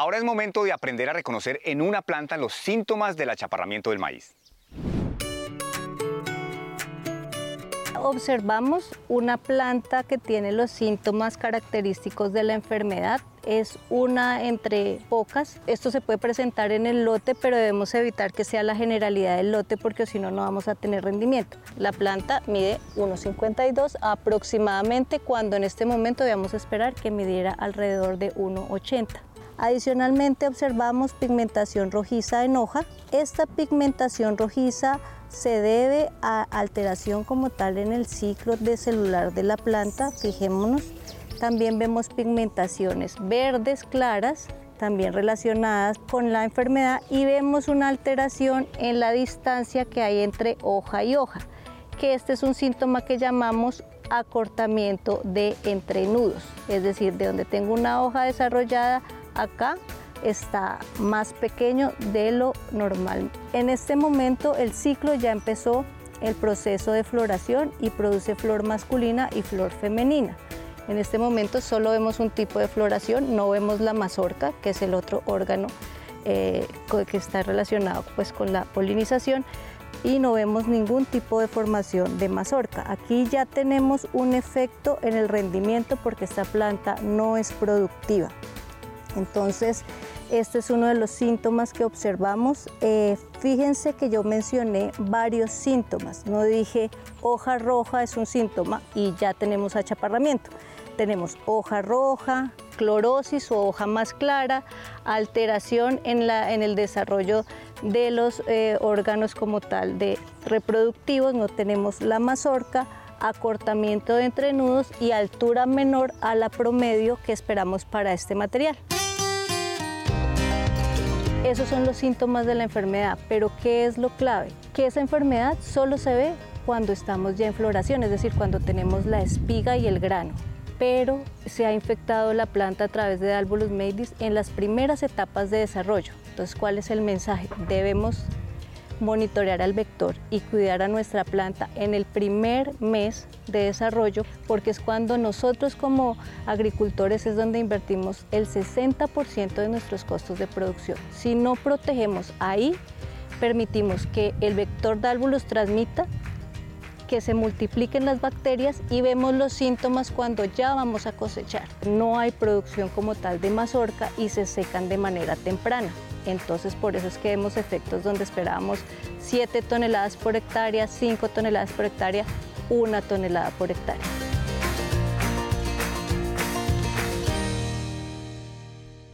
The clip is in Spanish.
Ahora es momento de aprender a reconocer en una planta los síntomas del achaparramiento del maíz. observamos una planta que tiene los síntomas característicos de la enfermedad. Es una entre pocas. Esto se puede presentar en el lote, pero debemos evitar que sea la generalidad del lote porque si no, no vamos a tener rendimiento. La planta mide 1,52 aproximadamente, cuando en este momento debemos esperar que midiera alrededor de 1,80. Adicionalmente observamos pigmentación rojiza en hoja. Esta pigmentación rojiza se debe a alteración como tal en el ciclo de celular de la planta, fijémonos. También vemos pigmentaciones verdes claras, también relacionadas con la enfermedad y vemos una alteración en la distancia que hay entre hoja y hoja, que este es un síntoma que llamamos acortamiento de entrenudos, es decir, de donde tengo una hoja desarrollada acá está más pequeño de lo normal. En este momento el ciclo ya empezó el proceso de floración y produce flor masculina y flor femenina. En este momento solo vemos un tipo de floración, no vemos la mazorca, que es el otro órgano eh, que está relacionado pues, con la polinización y no vemos ningún tipo de formación de mazorca. Aquí ya tenemos un efecto en el rendimiento porque esta planta no es productiva. Entonces, este es uno de los síntomas que observamos. Eh, fíjense que yo mencioné varios síntomas. No dije hoja roja es un síntoma y ya tenemos achaparramiento. Tenemos hoja roja, clorosis o hoja más clara, alteración en, el desarrollo de los eh, órganos como tal de reproductivos, no tenemos la mazorca, acortamiento de entrenudos y altura menor a la promedio que esperamos para este material. Esos son los síntomas de la enfermedad, pero ¿qué es lo clave? Que esa enfermedad solo se ve cuando estamos ya en floración, es decir, cuando tenemos la espiga y el grano pero se ha infectado la planta a través de Albulus maidis en las primeras etapas de desarrollo. Entonces, ¿cuál es el mensaje? Debemos monitorear al vector y cuidar a nuestra planta en el primer mes de desarrollo, porque es cuando nosotros como agricultores es donde invertimos el 60% de nuestros costos de producción. Si no protegemos ahí, permitimos que el vector dálvulos transmita que se multipliquen las bacterias y vemos los síntomas cuando ya vamos a cosechar. No hay producción como tal de mazorca y se secan de manera temprana. Entonces por eso es que vemos efectos donde esperábamos 7 toneladas por hectárea, 5 toneladas por hectárea, 1 tonelada por hectárea.